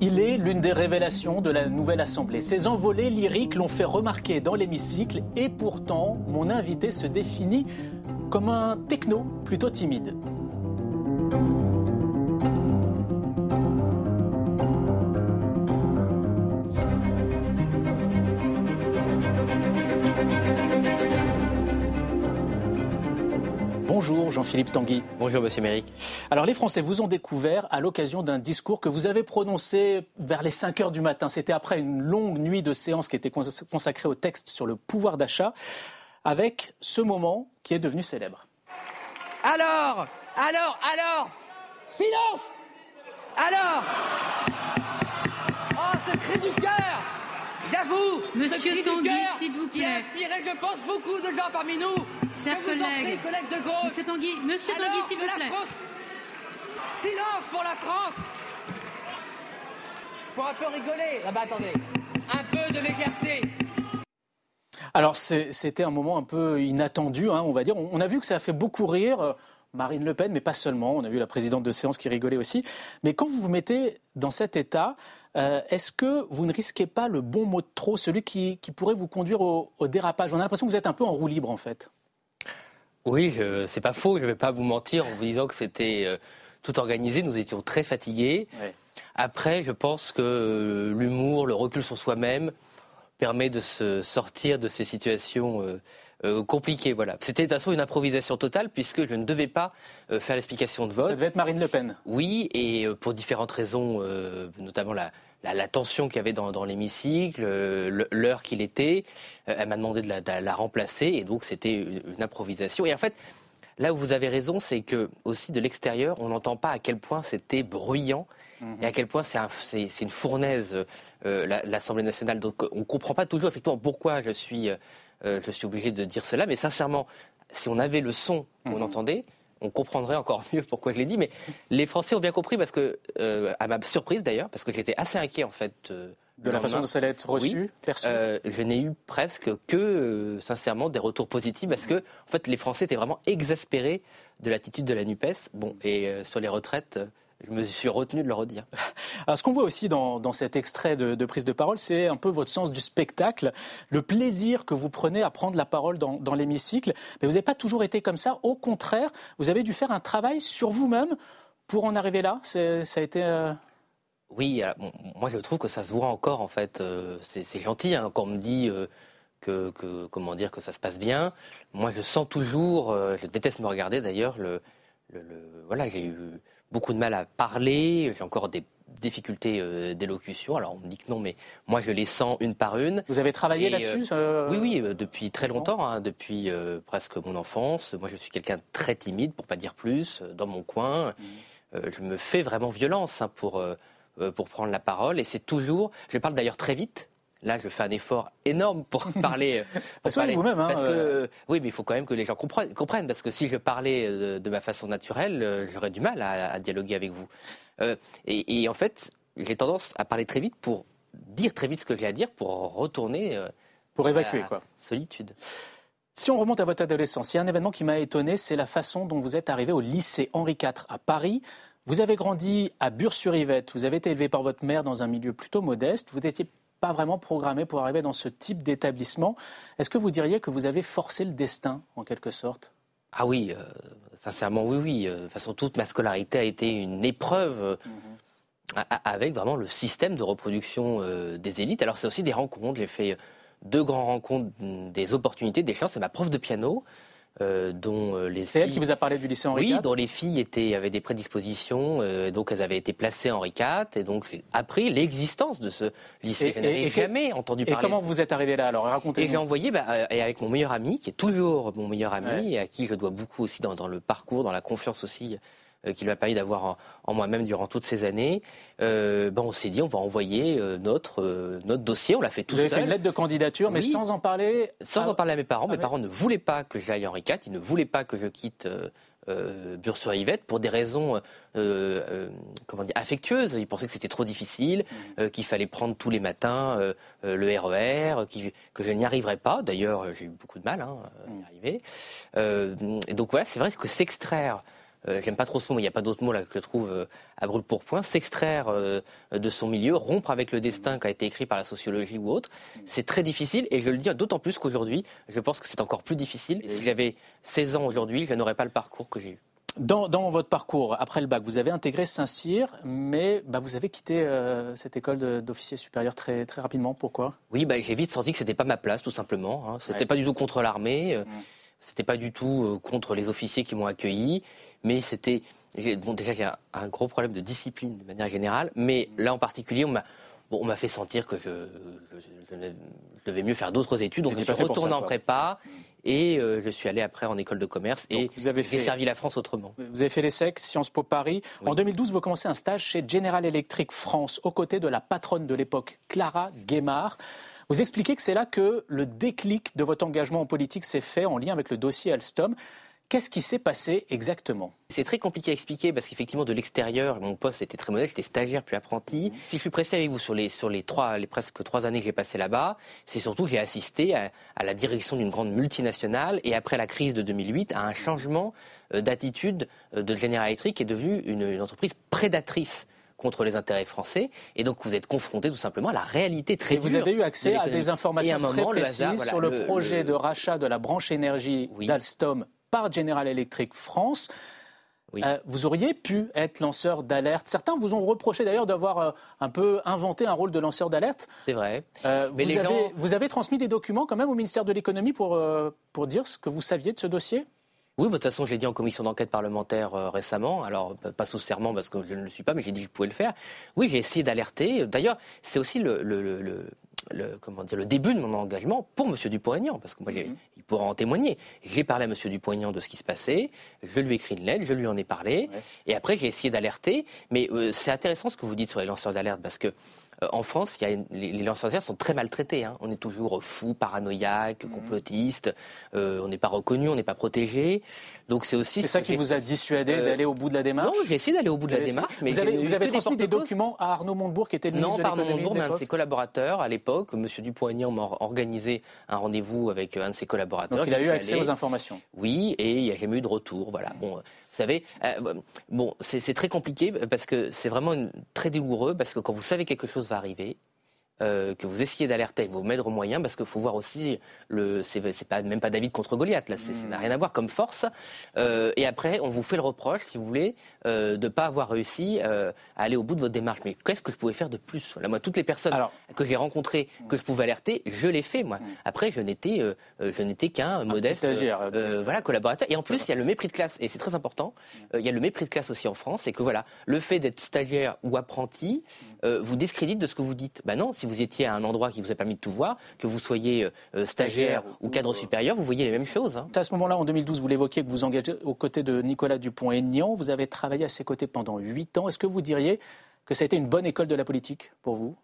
Il est l'une des révélations de la nouvelle Assemblée. Ses envolées lyriques l'ont fait remarquer dans l'hémicycle et pourtant, mon invité se définit comme un techno plutôt timide. Bonjour Jean-Philippe Tanguy. Bonjour Monsieur Méric. Alors les Français vous ont découvert à l'occasion d'un discours que vous avez prononcé vers les 5 heures du matin. C'était après une longue nuit de séance qui était consacrée au texte sur le pouvoir d'achat, avec ce moment qui est devenu célèbre. Alors, alors, alors, silence Alors Oh, ce cri du cœur J'avoue, Monsieur Tanguy, s'il vous plaît. qui a inspiré, je pense, beaucoup de gens parmi nous. Chers je vous en prie, collègues. de gauche. Monsieur Tanguy, Monsieur Tanguy, s'il vous la plaît. France... Silence pour la France Faut un peu rigoler. Ah bah attendez. Un peu de légèreté. Alors c'était un moment un peu inattendu, hein, on va dire. On on a vu que ça a fait beaucoup rire. euh, Marine Le Pen, mais pas seulement. On a vu la présidente de séance qui rigolait aussi. Mais quand vous vous mettez dans cet état, euh, est-ce que vous ne risquez pas le bon mot de trop, celui qui, qui pourrait vous conduire au, au dérapage? On a l'impression que vous êtes un peu en roue libre, en fait. Oui, c'est pas faux, je vais pas vous mentir en vous disant que c'était euh, tout organisé, nous étions très fatigués. Ouais. Après, je pense que euh, l'humour, le recul sur soi-même permet de se sortir de ces situations euh, compliquées. Voilà. C'était de toute façon une improvisation totale puisque je ne devais pas faire l'explication de Ça vote. devait être Marine Le Pen. Oui, et pour différentes raisons, notamment la, la, la tension qu'il y avait dans, dans l'hémicycle, euh, l'heure qu'il était, euh, elle m'a demandé de la, de la remplacer, et donc c'était une, improvisation. Et en fait, là où vous avez raison, c'est que aussi de l'extérieur, on n'entend pas à quel point c'était bruyant et à quel point c'est un- c'est c'est une fournaise euh, la- l'Assemblée nationale. Donc on ne comprend pas toujours effectivement pourquoi je suis, euh, je suis obligé de dire cela, mais sincèrement, si on avait le son qu'on entendait, on comprendrait encore mieux pourquoi je l'ai dit. Mais les Français ont bien compris parce que, euh, à ma surprise d'ailleurs, parce que j'étais assez inquiet en fait. euh, De la façon dont ça allait être reçu, Oui. perçu. Euh, je n'ai eu presque que, sincèrement, des retours positifs parce que, en fait, les Français étaient vraiment exaspérés de l'attitude de la NUPES. Bon, et sur les retraites, je me suis retenu de le redire. Alors, ce qu'on voit aussi dans, dans cet extrait de, de prise de parole, c'est un peu votre sens du spectacle, le plaisir que vous prenez à prendre la parole dans, dans l'hémicycle. Mais vous n'avez pas toujours été comme ça. Au contraire, vous avez dû faire un travail sur vous-même pour en arriver là. Ça a été. euh, Oui, bon, moi je trouve que ça se voit encore en fait. euh, c'est c'est gentil hein, quand on me dit euh, que, que- comment dire que ça se passe bien. Moi je sens toujours, euh, je déteste me regarder d'ailleurs. Le, le- le- voilà, j'ai eu beaucoup de mal à parler. J'ai encore des difficultés euh, d'élocution. Alors on me dit que non, mais moi je les sens une par une. Vous avez travaillé Et, là-dessus euh, Oui, oui, euh, depuis très longtemps, hein, depuis euh, presque mon enfance. Moi, je suis quelqu'un de très timide, pour pas dire plus, euh, dans mon coin. Euh, je me fais vraiment violence hein, pour, euh, euh, pour prendre la parole. Et c'est toujours. Je parle d'ailleurs très vite. Là, je fais un effort énorme pour parler. euh, pour Parce que parler. vous-même, hein, Parce que, euh, euh, oui, mais il faut quand même que les gens comprennent. comprennent, parce que si je parlais de ma façon naturelle, j'aurais du mal à, à dialoguer avec vous. Euh, et, et en fait, j'ai tendance à parler très vite pour dire très vite ce que j'ai à dire, pour retourner. euh, pour évacuer, quoi. Solitude. Si on remonte à votre adolescence, il y a un événement qui m'a étonné, c'est la façon dont vous êtes arrivé au lycée Henri IV à Paris. Vous avez grandi à Bure-sur-Yvette, vous avez été élevé par votre mère dans un milieu plutôt modeste, vous n'étiez pas vraiment programmé pour arriver dans ce type d'établissement. Est-ce que vous diriez que vous avez forcé le destin, en quelque sorte? Ah oui, euh, sincèrement, oui, oui. Euh, De toute façon, toute ma scolarité a été une épreuve euh, a- avec vraiment le système de reproduction des élites. Alors, c'est aussi des rencontres. J'ai fait deux grandes rencontres, mm, des opportunités, des chances. C'est ma prof de piano, euh, dont euh, les C'est elle filles- qui vous a parlé du lycée Henri Oui, IV dont les filles étaient, avaient des prédispositions, euh, donc elles avaient été placées Henri IV, et donc appris l'existence de ce lycée. Et- Je n'avais et- et jamais entendu Et parler. comment vous êtes arrivé là alors? Et j'ai envoyé, bah, euh, et avec mon meilleur ami, qui est toujours mon meilleur ami, Ouais. et à qui je dois beaucoup aussi dans, dans le parcours, dans la confiance aussi euh, qu'il m'a permis d'avoir en, en moi-même durant toutes ces années, euh, bah, on s'est dit on va envoyer euh, notre, notre dossier, on l'a fait tout Vous avez seul. fait une lettre de candidature, mais Oui. sans en parler. Sans Ah, en parler à mes parents, Ah mes parents ne voulaient pas que j'aille à Henri IV, ils ne voulaient pas que je quitte euh, Bure-sur-Yvette pour des raisons euh, euh, comment dire, affectueuses. Ils pensaient que c'était trop difficile, euh, qu'il fallait prendre tous les matins le RER, qui- que je n'y arriverais pas. D'ailleurs, j'ai eu beaucoup de mal hein, à y Mmh. arriver. Et donc voilà, c'est vrai que s'extraire j'aime pas trop ce mot, mais il n'y a pas d'autre mot là que je trouve euh, à brûle pour point, s'extraire euh, de son milieu, rompre avec le destin qui a été écrit par la sociologie ou autre, c'est très difficile et je le dis d'autant plus qu'aujourd'hui, je pense que c'est encore plus difficile. Si j'avais 16 ans aujourd'hui, je n'aurais pas le parcours que j'ai eu. Dans, dans, votre parcours, après le bac, vous avez intégré Saint-Cyr, mais bah, vous avez quitté euh, cette école d'officier supérieur très, très rapidement. Pourquoi? Oui, bah, j'ai vite senti que c'était pas ma place, tout simplement. Hein. C'était ouais. pas du tout contre l'armée, euh, mmh. c'était pas du tout euh, contre les officiers qui m'ont accueilli, mais c'était. Bon, déjà, j'ai un, un, gros problème de discipline de manière générale, mais là en particulier, on m'a. Bon, on m'a fait sentir que je, je, je, je, devais mieux faire d'autres études, donc je suis retourné en prépa. Mmh. Et euh, je suis allé après en école de commerce et j'ai fait... servi la France autrement. Vous avez fait l'ESSEC, Sciences Po Paris. Oui. En 2012, vous commencez un stage chez General Electric France, aux côtés de la patronne de l'époque, Clara Guémard. Vous expliquez que c'est là que le déclic de votre engagement en politique s'est fait en lien avec le dossier Alstom. Qu'est-ce qui s'est passé exactement? C'est très compliqué à expliquer parce qu'effectivement de l'extérieur, mon poste était très modeste, j'étais stagiaire puis apprenti. Si je suis pressé avec vous sur les, sur les, trois, les presque trois années que j'ai passées là-bas, c'est surtout que j'ai assisté à, à, la direction d'une grande multinationale et après la crise de 2008 à un changement euh, d'attitude euh, de General Electric qui est devenue une, une entreprise prédatrice contre les intérêts français. Et donc, vous êtes confronté tout simplement à la réalité très et vous avez eu accès à des informations très moment, précises le hasard, voilà, sur le, le projet le... de rachat de la branche énergie oui. d'Alstom par General Electric France. Oui. Euh, vous auriez pu être lanceur d'alerte. Certains vous ont reproché d'ailleurs d'avoir euh, un peu inventé un rôle de lanceur d'alerte. C'est vrai. Euh, vous, avez, gens... vous, avez, transmis des documents quand même au ministère de l'économie pour, pour dire ce que vous saviez de ce dossier? Oui, de toute façon, je l'ai dit en commission d'enquête parlementaire euh, récemment. Alors, pas sous serment parce que je ne le suis pas, mais j'ai dit que je pouvais le faire. Oui, j'ai essayé d'alerter. D'ailleurs, c'est aussi le, le, le, le, comment dire, le début de mon engagement pour M. Dupont-Aignan, parce que moi, -hmm. il pourra en témoigner. J'ai parlé à M. Dupont-Aignan de ce qui se passait, je lui ai écrit une lettre, je lui en ai parlé, ouais. et après j'ai essayé d'alerter. Mais euh, c'est intéressant ce que vous dites sur les lanceurs d'alerte, parce que en France, il y a une, les, les, lanceurs d'alerte sont très maltraités. Hein. On est toujours fou, paranoïaque, mmh. complotiste. Euh, on n'est pas reconnu, on n'est pas protégé. Donc c'est aussi. C'est ça qui vous a dissuadé euh, d'aller au bout de la démarche? Non, j'ai essayé d'aller au bout de la démarche, mais vous avez, vous avez transmis des documents à Arnaud Montebourg, qui était le non, ministre pas de Arnaud Montebourg, mais un de ses collaborateurs à l'époque, Monsieur Dupont-Aignan, m'a organisé un rendez-vous avec un de ses collaborateurs. Donc il a eu accès allé. aux informations. Oui, et il n'y a jamais eu de retour. Voilà. Bon, vous savez, euh, bon, c'est très compliqué parce que c'est vraiment très douloureux parce que quand vous savez quelque chose va arriver, euh, que vous essayez d'alerter avec vos maîtres moyens, parce qu'il faut voir aussi, le, c'est, pas, même pas David contre Goliath, là, c'est, ça n'a rien à voir comme force. Euh, et après, on vous fait le reproche, si vous voulez, euh, de ne pas avoir réussi à aller au bout de votre démarche. Mais qu'est-ce que je pouvais faire de plus? Voilà, Moi, toutes les personnes Alors, que j'ai rencontrées, que je pouvais alerter, je l'ai fait, moi. Après, je n'étais, je n'étais qu'un modeste voilà, collaborateur. Et en plus, il y a le mépris de classe, et c'est très important, il y a le mépris de classe aussi en France, c'est que voilà, le fait d'être stagiaire ou apprenti vous discrédite de ce que vous dites. Ben non, si vous étiez à un endroit qui vous a permis de tout voir, que vous soyez euh, stagiaire ou cadre supérieur, vous voyez les mêmes choses. Hein. À ce moment-là, en 2012, vous l'évoquiez que vous engagez aux côtés de Nicolas Dupont-Aignan. Vous avez travaillé à ses côtés pendant huit ans. Est-ce que vous diriez que ça a été une bonne école de la politique pour vous?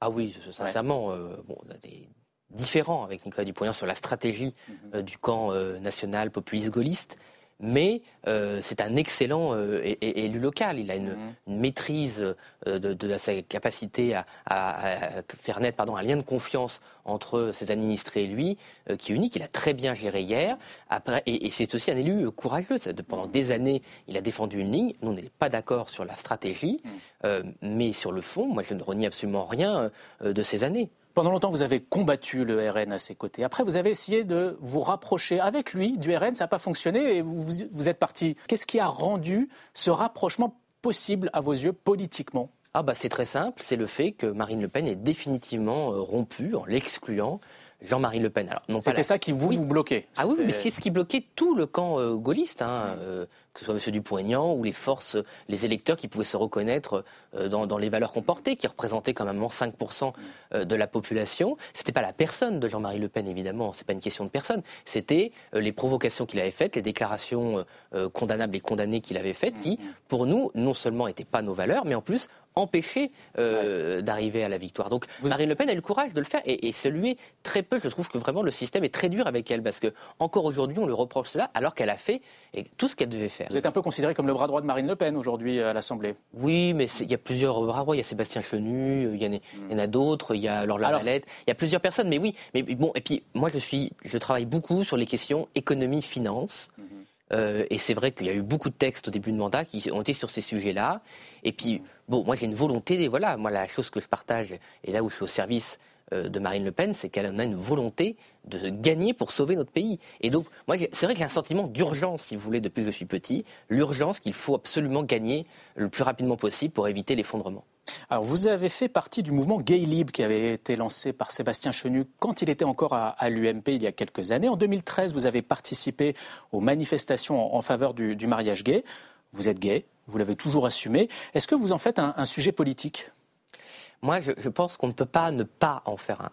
Ah oui, sincèrement. Ouais. Euh, bon, on a des différents avec Nicolas Dupont-Aignan sur la stratégie mm -hmm. euh, du camp euh, national populiste gaulliste mais euh, c'est un excellent euh, élu local. Il a une, mmh. une maîtrise euh, de, de, sa capacité à, à, à, faire naître pardon, un lien de confiance entre ses administrés et lui, euh, qui est unique. Il a très bien géré hier. Après, et, et c'est aussi un élu courageux. Pendant des années, il a défendu une ligne. Nous, on n'est pas d'accord sur la stratégie, mmh. mais sur le fond, moi, je ne renie absolument rien de ces années. Pendant longtemps, vous avez combattu le RN à ses côtés. Après, vous avez essayé de vous rapprocher avec lui du RN. Ça n'a pas fonctionné et vous, vous êtes parti. Qu'est-ce qui a rendu ce rapprochement possible à vos yeux politiquement? Ah bah c'est très simple, c'est le fait que Marine Le Pen est définitivement euh, rompue en l'excluant Jean-Marie Le Pen. Alors, non C'était la... ça qui vous, oui. vous bloquait Ah oui, mais c'est ce qui bloquait tout le camp euh, gaulliste, hein, euh, que ce soit M. Dupont-Aignan ou les forces, les électeurs qui pouvaient se reconnaître euh, dans, dans, les valeurs qu'on portait, qui représentaient quand même 5% euh, de la population. C'était pas la personne de Jean-Marie Le Pen, évidemment, c'est pas une question de personne. C'était euh, les provocations qu'il avait faites, les déclarations condamnables et condamnées qu'il avait faites, qui, pour nous, non seulement n'étaient pas nos valeurs, mais en plus empêcher euh, ouais. d'arriver à la victoire. Donc Vous... Marine Le Pen a le courage de le faire et, et celui très peu. Je trouve que vraiment le système est très dur avec elle parce que encore aujourd'hui on le reproche cela alors qu'elle a fait tout ce qu'elle devait faire. Vous êtes un peu considéré comme le bras droit de Marine Le Pen aujourd'hui à l'Assemblée. Oui, mais il y a plusieurs bras droits. Il y a Sébastien Chenu, il y en a, mm. a d'autres. Il y a Laure Lavalette. Il y a plusieurs personnes. Mais oui, mais bon. Et puis moi je suis, je travaille beaucoup sur les questions économie finance. Mm -hmm Euh, et c'est vrai qu'il y a eu beaucoup de textes au début de mandat qui ont été sur ces sujets-là. Et puis, bon, moi j'ai une volonté, voilà, moi la chose que je partage, et là où je suis au service euh, de Marine Le Pen, c'est qu'elle a une volonté de gagner pour sauver notre pays. Et donc, moi, c'est vrai qu'il y a un sentiment d'urgence, si vous voulez, depuis que je suis petit, l'urgence qu'il faut absolument gagner le plus rapidement possible pour éviter l'effondrement. Alors, vous avez fait partie du mouvement Gay Libre qui avait été lancé par Sébastien Chenu quand il était encore à, l'UMP il y a quelques années. En 2013, vous avez participé aux manifestations en, faveur du, mariage gay. Vous êtes gay, vous l'avez toujours assumé. Est-ce que vous en faites un sujet politique? Moi, je, pense qu'on ne peut pas ne pas en faire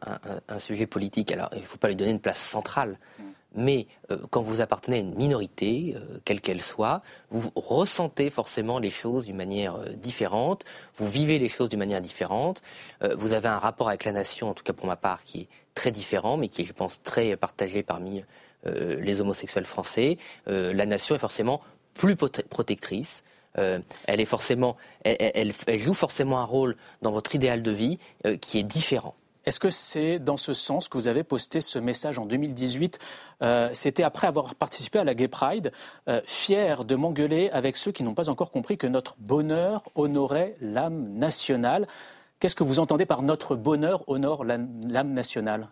un, sujet politique. Alors, il ne faut pas lui donner une place centrale. Mais euh, quand vous appartenez à une minorité, euh, quelle qu'elle soit, vous ressentez forcément les choses d'une manière euh, différente, vous vivez les choses d'une manière différente, vous avez un rapport avec la nation, en tout cas pour ma part, qui est très différent, mais qui est, je pense, très partagé parmi les homosexuels français. la nation est forcément plus protectrice, euh, elle, est forcément, elle, joue forcément un rôle dans votre idéal de vie euh, qui est différent. Est-ce que c'est dans ce sens que vous avez posté ce message en 2018 euh, C'était après avoir participé à la Gay Pride, fier de m'engueuler avec ceux qui n'ont pas encore compris que notre bonheur honorait l'âme nationale. Qu'est-ce que vous entendez par notre bonheur honore l'âme nationale?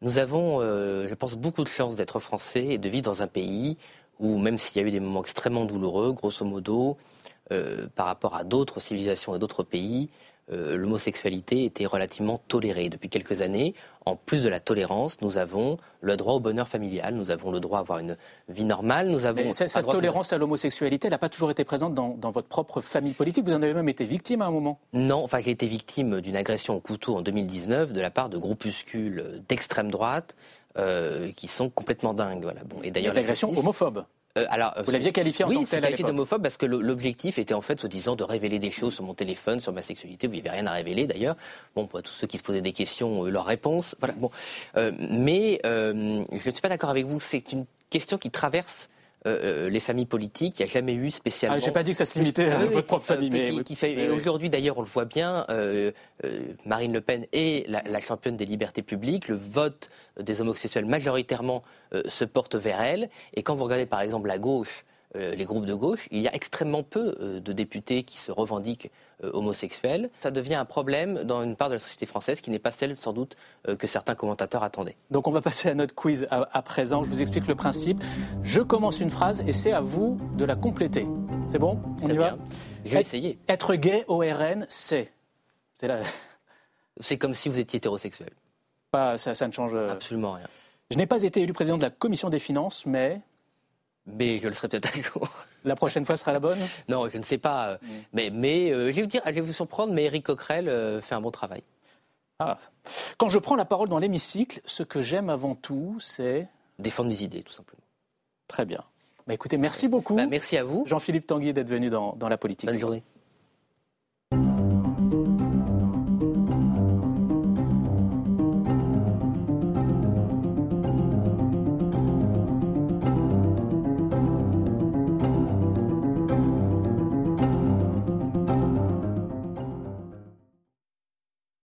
Nous avons, je pense, beaucoup de chance d'être français et de vivre dans un pays où même s'il y a eu des moments extrêmement douloureux, grosso modo, euh, par rapport à d'autres civilisations et d'autres pays, euh, l'homosexualité était relativement tolérée. Depuis quelques années, en plus de la tolérance, nous avons le droit au bonheur familial, nous avons le droit à avoir une vie normale, nous avons... cette, tolérance à l'homosexualité, elle n'a pas toujours été présente dans, votre propre famille politique, vous en avez même été victime à un moment? Non, enfin j'ai été victime d'une agression au couteau en 2019 de la part de groupuscules d'extrême droite euh, qui sont complètement dingues. Voilà. Bon, et d'ailleurs, l'agression homophobe. Euh, alors, vous l'aviez qualifié en oui, tant que tel qualifié d'homophobe parce que l'objectif était en fait, soi-disant, de révéler des choses sur mon téléphone, sur ma sexualité. Vous n'y avait rien à révéler d'ailleurs. Bon, pour tous ceux qui se posaient des questions, euh, leur réponse. Voilà. Bon, euh, mais je ne suis pas d'accord avec vous. C'est une question qui traverse euh, les familles politiques. Il n'y a jamais eu spécialement. Ah, J'ai pas dit que ça se limitait à votre propre famille. mais, Aujourd'hui, d'ailleurs, on le voit bien, euh, euh, Marine Le Pen est la, championne des libertés publiques. Le vote des homosexuels majoritairement se porte vers elle. Et quand vous regardez, par exemple, la gauche euh, les groupes de gauche, il y a extrêmement peu euh, de députés qui se revendiquent euh, homosexuels. Ça devient un problème dans une part de la société française qui n'est pas celle, sans doute, que certains commentateurs attendaient. Donc on va passer à notre quiz à, présent. Je vous explique le principe. Je commence une phrase et c'est à vous de la compléter. C'est bon? On y va? Je vais essayer. Être gay au RN, c'est C'est C'est comme si vous étiez hétérosexuel. Pas, ça, ça ne change absolument rien. Je n'ai pas été élu président de la commission des finances, mais mais je le serai peut-être un jour. La prochaine fois sera la bonne? Non, je ne sais pas. Mm. Mais, mais euh, je, vais vous dire, je vais vous surprendre, mais Eric Coquerel euh, fait un bon travail. Ah. Quand je prends la parole dans l'hémicycle, ce que j'aime avant tout, c'est... Défendre des idées, tout simplement. Très bien. Bah, écoutez, merci beaucoup. Bah, merci à vous. Jean-Philippe Tanguy d'être venu dans, dans La Politique. Bonne journée.